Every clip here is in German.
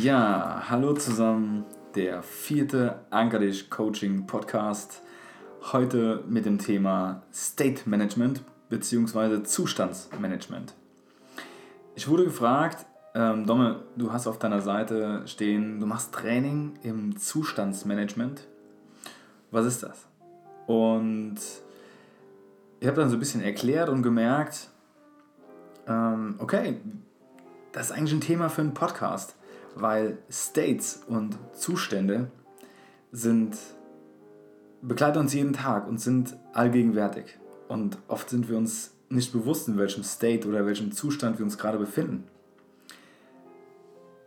Ja, hallo zusammen, der vierte Anker dich Coaching Podcast. Heute mit dem Thema State Management bzw. Zustandsmanagement. Ich wurde gefragt, ähm, Domme, du hast auf deiner Seite stehen, du machst Training im Zustandsmanagement. Was ist das? Und ich habe dann so ein bisschen erklärt und gemerkt, ähm, okay, das ist eigentlich ein Thema für einen Podcast weil States und Zustände sind begleiten uns jeden Tag und sind allgegenwärtig. Und oft sind wir uns nicht bewusst, in welchem State oder welchem Zustand wir uns gerade befinden.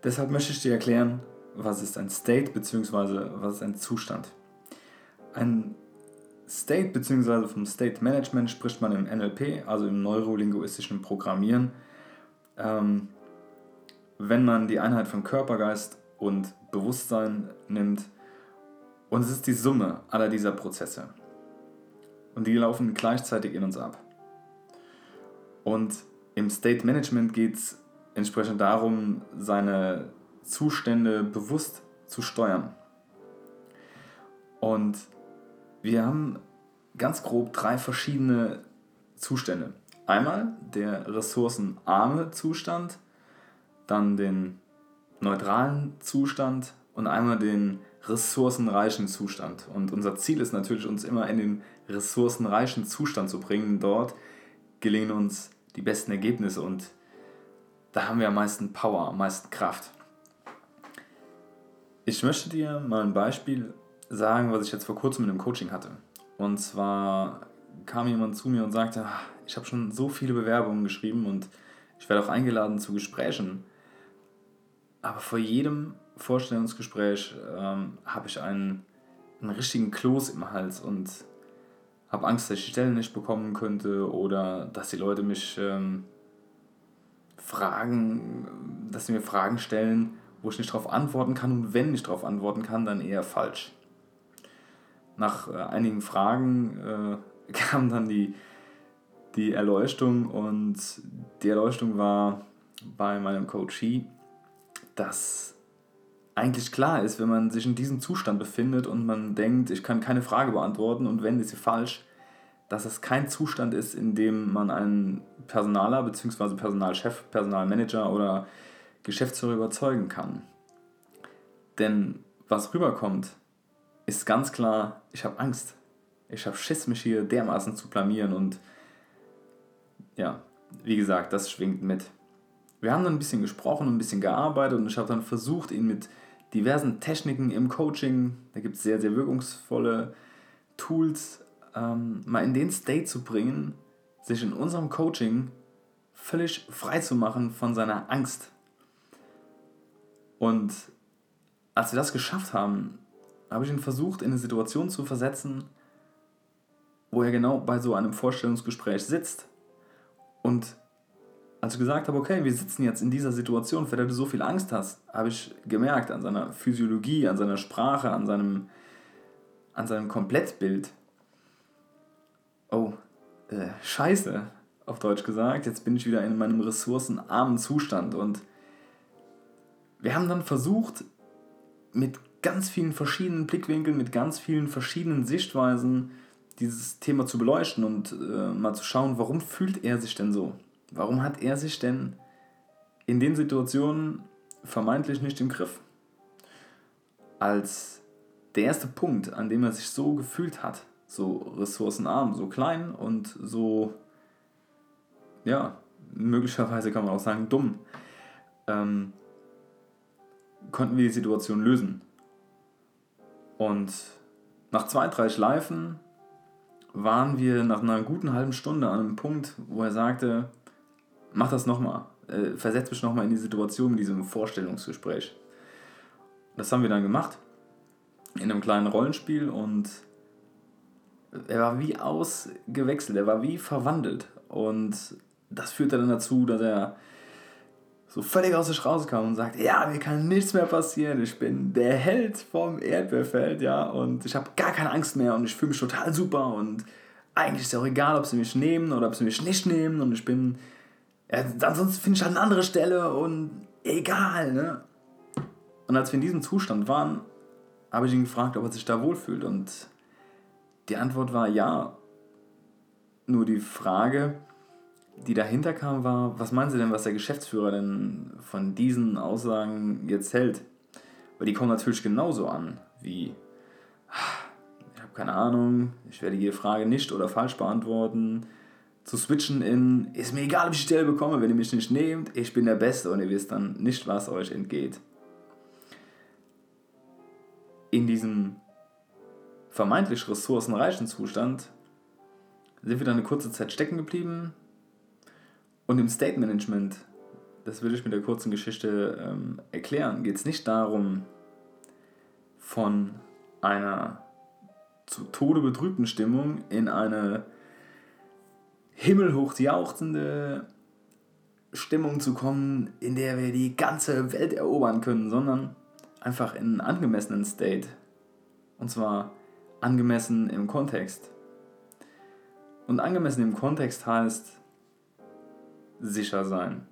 Deshalb möchte ich dir erklären, was ist ein State bzw. was ist ein Zustand. Ein State bzw. vom State Management spricht man im NLP, also im neurolinguistischen Programmieren. Ähm, wenn man die Einheit von Körper, Geist und Bewusstsein nimmt. Und es ist die Summe aller dieser Prozesse. Und die laufen gleichzeitig in uns ab. Und im State Management geht es entsprechend darum, seine Zustände bewusst zu steuern. Und wir haben ganz grob drei verschiedene Zustände. Einmal der ressourcenarme Zustand, dann den neutralen Zustand und einmal den ressourcenreichen Zustand. Und unser Ziel ist natürlich, uns immer in den ressourcenreichen Zustand zu bringen. Dort gelingen uns die besten Ergebnisse und da haben wir am meisten Power, am meisten Kraft. Ich möchte dir mal ein Beispiel sagen, was ich jetzt vor kurzem mit einem Coaching hatte. Und zwar kam jemand zu mir und sagte, ah, ich habe schon so viele Bewerbungen geschrieben und ich werde auch eingeladen zu Gesprächen. Aber vor jedem Vorstellungsgespräch ähm, habe ich einen, einen richtigen Kloß im Hals und habe Angst, dass ich die Stelle nicht bekommen könnte oder dass die Leute mich ähm, fragen, dass sie mir Fragen stellen, wo ich nicht darauf antworten kann und wenn ich darauf antworten kann, dann eher falsch. Nach äh, einigen Fragen äh, kam dann die, die Erleuchtung und die Erleuchtung war bei meinem Coachee, dass eigentlich klar ist, wenn man sich in diesem Zustand befindet und man denkt, ich kann keine Frage beantworten und wenn, ist sie falsch, dass es kein Zustand ist, in dem man einen Personaler bzw. Personalchef, Personalmanager oder Geschäftsführer überzeugen kann. Denn was rüberkommt, ist ganz klar, ich habe Angst. Ich habe Schiss, mich hier dermaßen zu blamieren und ja, wie gesagt, das schwingt mit. Wir haben dann ein bisschen gesprochen und ein bisschen gearbeitet und ich habe dann versucht, ihn mit diversen Techniken im Coaching, da gibt es sehr, sehr wirkungsvolle Tools, ähm, mal in den State zu bringen, sich in unserem Coaching völlig frei zu machen von seiner Angst. Und als wir das geschafft haben, habe ich ihn versucht, in eine Situation zu versetzen, wo er genau bei so einem Vorstellungsgespräch sitzt und als ich gesagt habe, okay, wir sitzen jetzt in dieser Situation, für der du so viel Angst hast, habe ich gemerkt an seiner Physiologie, an seiner Sprache, an seinem, an seinem Komplettbild, oh, äh, scheiße, auf Deutsch gesagt, jetzt bin ich wieder in meinem ressourcenarmen Zustand und wir haben dann versucht, mit ganz vielen verschiedenen Blickwinkeln, mit ganz vielen verschiedenen Sichtweisen dieses Thema zu beleuchten und äh, mal zu schauen, warum fühlt er sich denn so? Warum hat er sich denn in den Situationen vermeintlich nicht im Griff? Als der erste Punkt, an dem er sich so gefühlt hat, so ressourcenarm, so klein und so, ja, möglicherweise kann man auch sagen, dumm, ähm, konnten wir die Situation lösen. Und nach zwei, drei Schleifen waren wir nach einer guten halben Stunde an einem Punkt, wo er sagte, mach das nochmal. Äh, versetz mich nochmal in die Situation mit diesem Vorstellungsgespräch. Das haben wir dann gemacht. In einem kleinen Rollenspiel und er war wie ausgewechselt, er war wie verwandelt. Und das führte dann dazu, dass er so völlig aus sich rauskam und sagt, ja, mir kann nichts mehr passieren, ich bin der Held vom Erdbeerfeld, ja, und ich habe gar keine Angst mehr und ich fühle mich total super und eigentlich ist es auch egal, ob sie mich nehmen oder ob sie mich nicht nehmen und ich bin ja, ansonsten finde ich halt eine andere Stelle und egal, ne? Und als wir in diesem Zustand waren, habe ich ihn gefragt, ob er sich da wohlfühlt. Und die Antwort war ja. Nur die Frage, die dahinter kam, war, was meinen Sie denn, was der Geschäftsführer denn von diesen Aussagen jetzt hält? Weil die kommen natürlich genauso an wie, ich habe keine Ahnung, ich werde jede Frage nicht oder falsch beantworten. Zu switchen in, ist mir egal, ob ich die Stelle bekomme, wenn ihr mich nicht nehmt, ich bin der Beste und ihr wisst dann nicht, was euch entgeht. In diesem vermeintlich ressourcenreichen Zustand sind wir dann eine kurze Zeit stecken geblieben, und im State Management, das will ich mit der kurzen Geschichte ähm, erklären, geht es nicht darum, von einer zu Tode betrübten Stimmung in eine himmelhoch jauchzende Stimmung zu kommen, in der wir die ganze Welt erobern können, sondern einfach in einen angemessenen State. Und zwar angemessen im Kontext. Und angemessen im Kontext heißt, sicher sein.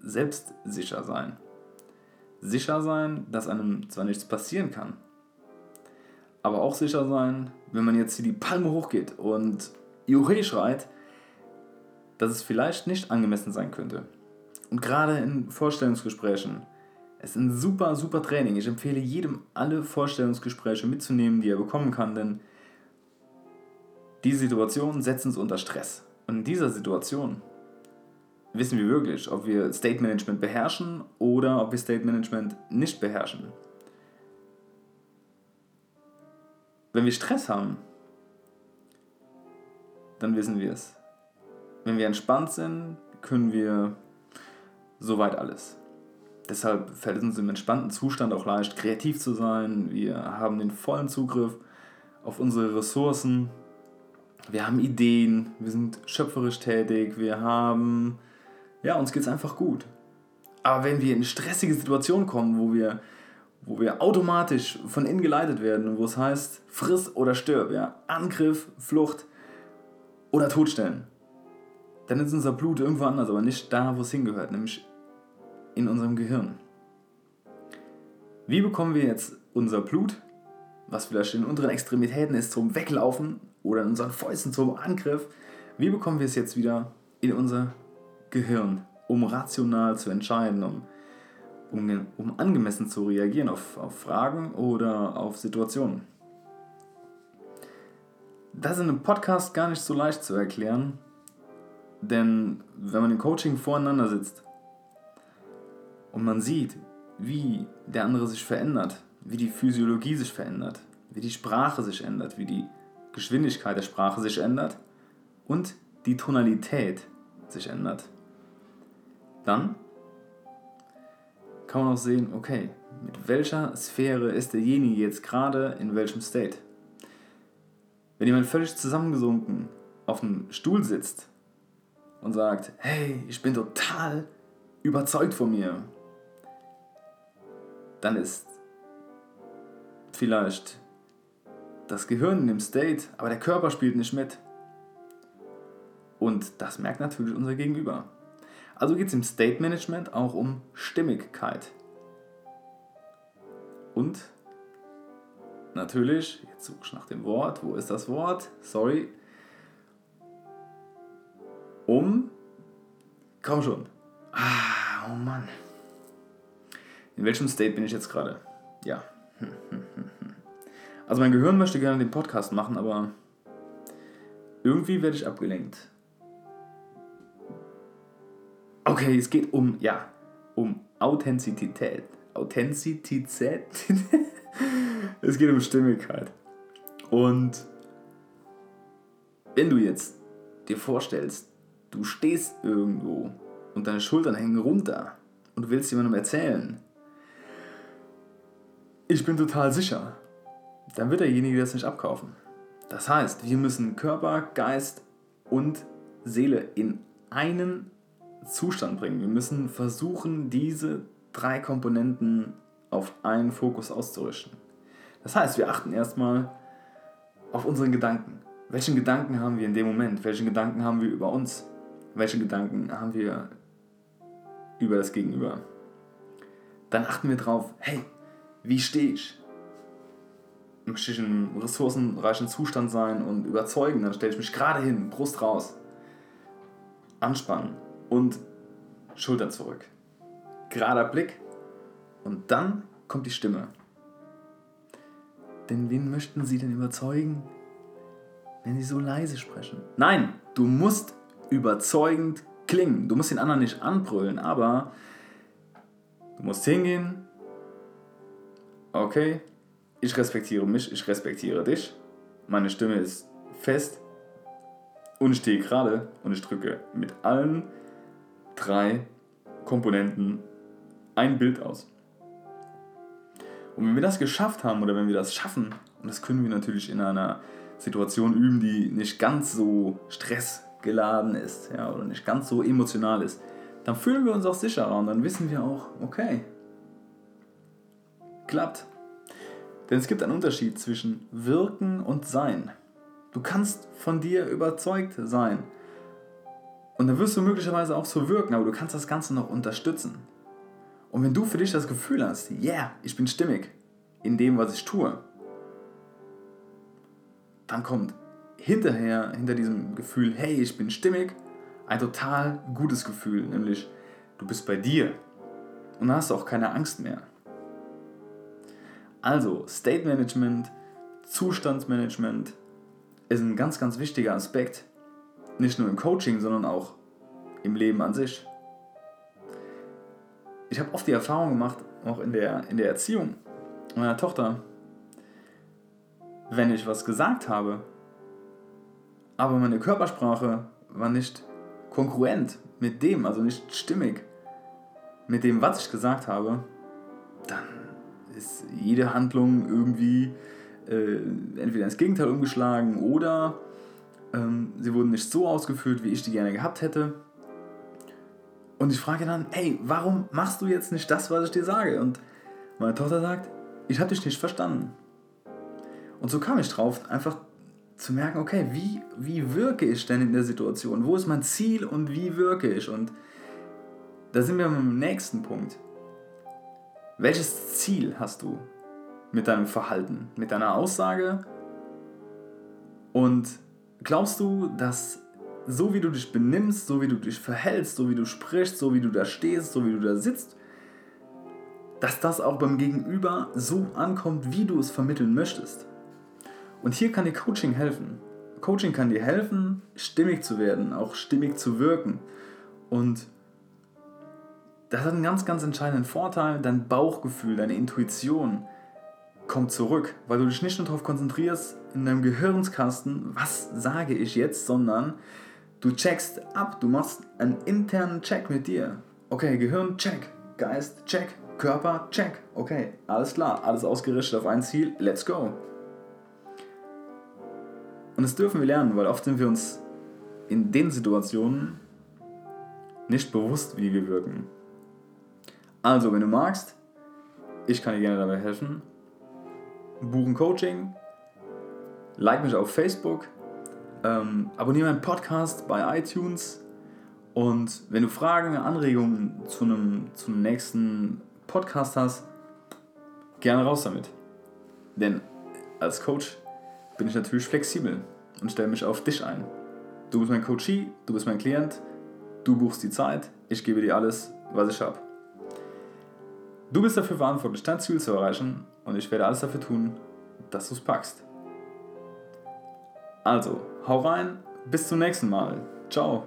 Selbstsicher sein. Sicher sein, dass einem zwar nichts passieren kann, aber auch sicher sein, wenn man jetzt hier die Palme hochgeht und Juhe schreit, dass es vielleicht nicht angemessen sein könnte. Und gerade in Vorstellungsgesprächen, es ist ein super, super Training. Ich empfehle jedem, alle Vorstellungsgespräche mitzunehmen, die er bekommen kann, denn diese Situationen setzen uns unter Stress. Und in dieser Situation wissen wir wirklich, ob wir State Management beherrschen oder ob wir State Management nicht beherrschen. Wenn wir Stress haben, dann wissen wir es. Wenn wir entspannt sind, können wir soweit alles. Deshalb fällt es uns im entspannten Zustand auch leicht, kreativ zu sein. Wir haben den vollen Zugriff auf unsere Ressourcen. Wir haben Ideen, wir sind schöpferisch tätig, wir haben ja, uns geht es einfach gut. Aber wenn wir in stressige Situationen kommen, wo wir, wo wir automatisch von innen geleitet werden und wo es heißt, friss oder stirb, ja, Angriff, Flucht oder Todstellen, dann ist unser Blut irgendwo anders, aber nicht da, wo es hingehört, nämlich in unserem Gehirn. Wie bekommen wir jetzt unser Blut, was vielleicht in unteren Extremitäten ist, zum Weglaufen oder in unseren Fäusten zum Angriff, wie bekommen wir es jetzt wieder in unser Gehirn, um rational zu entscheiden, um, um, um angemessen zu reagieren auf, auf Fragen oder auf Situationen. Das ist in einem Podcast gar nicht so leicht zu erklären, denn wenn man im Coaching voreinander sitzt und man sieht, wie der andere sich verändert, wie die Physiologie sich verändert, wie die Sprache sich ändert, wie die Geschwindigkeit der Sprache sich ändert und die Tonalität sich ändert, dann kann man auch sehen, okay, mit welcher Sphäre ist derjenige jetzt gerade in welchem State. Wenn jemand völlig zusammengesunken auf einem Stuhl sitzt und sagt, hey, ich bin total überzeugt von mir, dann ist vielleicht das Gehirn dem State, aber der Körper spielt nicht mit. Und das merkt natürlich unser Gegenüber. Also geht es im State Management auch um Stimmigkeit. Und natürlich, jetzt suche ich nach dem Wort, wo ist das Wort? Sorry. Um, komm schon. Ah, oh Mann. In welchem State bin ich jetzt gerade? Ja. Also mein Gehirn möchte gerne den Podcast machen, aber irgendwie werde ich abgelenkt. Okay, es geht um, ja, um Authentizität. Authentizität? es geht um Stimmigkeit. Und wenn du jetzt dir vorstellst, du stehst irgendwo und deine Schultern hängen runter und du willst jemandem erzählen, ich bin total sicher, dann wird derjenige das nicht abkaufen. Das heißt, wir müssen Körper, Geist und Seele in einen Zustand bringen. Wir müssen versuchen, diese drei Komponenten auf einen Fokus auszurichten. Das heißt, wir achten erstmal auf unseren Gedanken. Welchen Gedanken haben wir in dem Moment? Welchen Gedanken haben wir über uns? Welche Gedanken haben wir über das Gegenüber? dann achten wir drauf, hey, wie stehe ich? Möchte ich in einem ressourcenreichen Zustand sein und überzeugen, dann stelle ich mich gerade hin, Brust raus, anspannen und Schultern zurück. Gerader Blick und dann kommt die Stimme. Denn wen möchten Sie denn überzeugen, wenn Sie so leise sprechen? Nein, du musst überzeugend klingen. Du musst den anderen nicht anbrüllen, aber du musst hingehen. Okay, ich respektiere mich, ich respektiere dich. Meine Stimme ist fest und ich stehe gerade und ich drücke mit allen drei Komponenten ein Bild aus. Und wenn wir das geschafft haben oder wenn wir das schaffen, und das können wir natürlich in einer Situation üben, die nicht ganz so stressgeladen ist ja, oder nicht ganz so emotional ist, dann fühlen wir uns auch sicherer und dann wissen wir auch, okay, klappt. Denn es gibt einen Unterschied zwischen wirken und sein. Du kannst von dir überzeugt sein. Und dann wirst du möglicherweise auch so wirken, aber du kannst das Ganze noch unterstützen. Und wenn du für dich das Gefühl hast, yeah, ich bin stimmig in dem, was ich tue, dann kommt hinterher, hinter diesem Gefühl, hey, ich bin stimmig, ein total gutes Gefühl, nämlich du bist bei dir und hast auch keine Angst mehr. Also, State Management, Zustandsmanagement ist ein ganz, ganz wichtiger Aspekt, nicht nur im Coaching, sondern auch im Leben an sich ich habe oft die Erfahrung gemacht, auch in der, in der Erziehung meiner Tochter, wenn ich was gesagt habe, aber meine Körpersprache war nicht konkurrent mit dem, also nicht stimmig mit dem, was ich gesagt habe, dann ist jede Handlung irgendwie äh, entweder ins Gegenteil umgeschlagen oder ähm, sie wurden nicht so ausgeführt, wie ich die gerne gehabt hätte. Und ich frage dann, hey, warum machst du jetzt nicht das, was ich dir sage? Und meine Tochter sagt, ich habe dich nicht verstanden. Und so kam ich drauf, einfach zu merken, okay, wie, wie wirke ich denn in der Situation? Wo ist mein Ziel und wie wirke ich? Und da sind wir am nächsten Punkt. Welches Ziel hast du mit deinem Verhalten, mit deiner Aussage? Und glaubst du, dass so wie du dich benimmst, so wie du dich verhältst, so wie du sprichst, so wie du da stehst, so wie du da sitzt, dass das auch beim Gegenüber so ankommt, wie du es vermitteln möchtest. Und hier kann dir Coaching helfen. Coaching kann dir helfen, stimmig zu werden, auch stimmig zu wirken. Und das hat einen ganz, ganz entscheidenden Vorteil. Dein Bauchgefühl, deine Intuition kommt zurück, weil du dich nicht nur darauf konzentrierst, in deinem Gehirnskasten, was sage ich jetzt, sondern Du checkst ab, du machst einen internen Check mit dir. Okay, Gehirn, check. Geist, check. Körper, check. Okay, alles klar, alles ausgerichtet auf ein Ziel. Let's go. Und das dürfen wir lernen, weil oft sind wir uns in den Situationen nicht bewusst, wie wir wirken. Also, wenn du magst, ich kann dir gerne dabei helfen. Buchen Coaching, like mich auf Facebook, ähm, abonniere meinen Podcast bei iTunes und wenn du Fragen, Anregungen zu einem, zu einem nächsten Podcast hast, gerne raus damit. Denn als Coach bin ich natürlich flexibel und stelle mich auf dich ein. Du bist mein Coachee, du bist mein Klient, du buchst die Zeit, ich gebe dir alles, was ich habe. Du bist dafür verantwortlich, dein Ziel zu erreichen und ich werde alles dafür tun, dass du es packst. Also, hau rein, bis zum nächsten Mal. Ciao.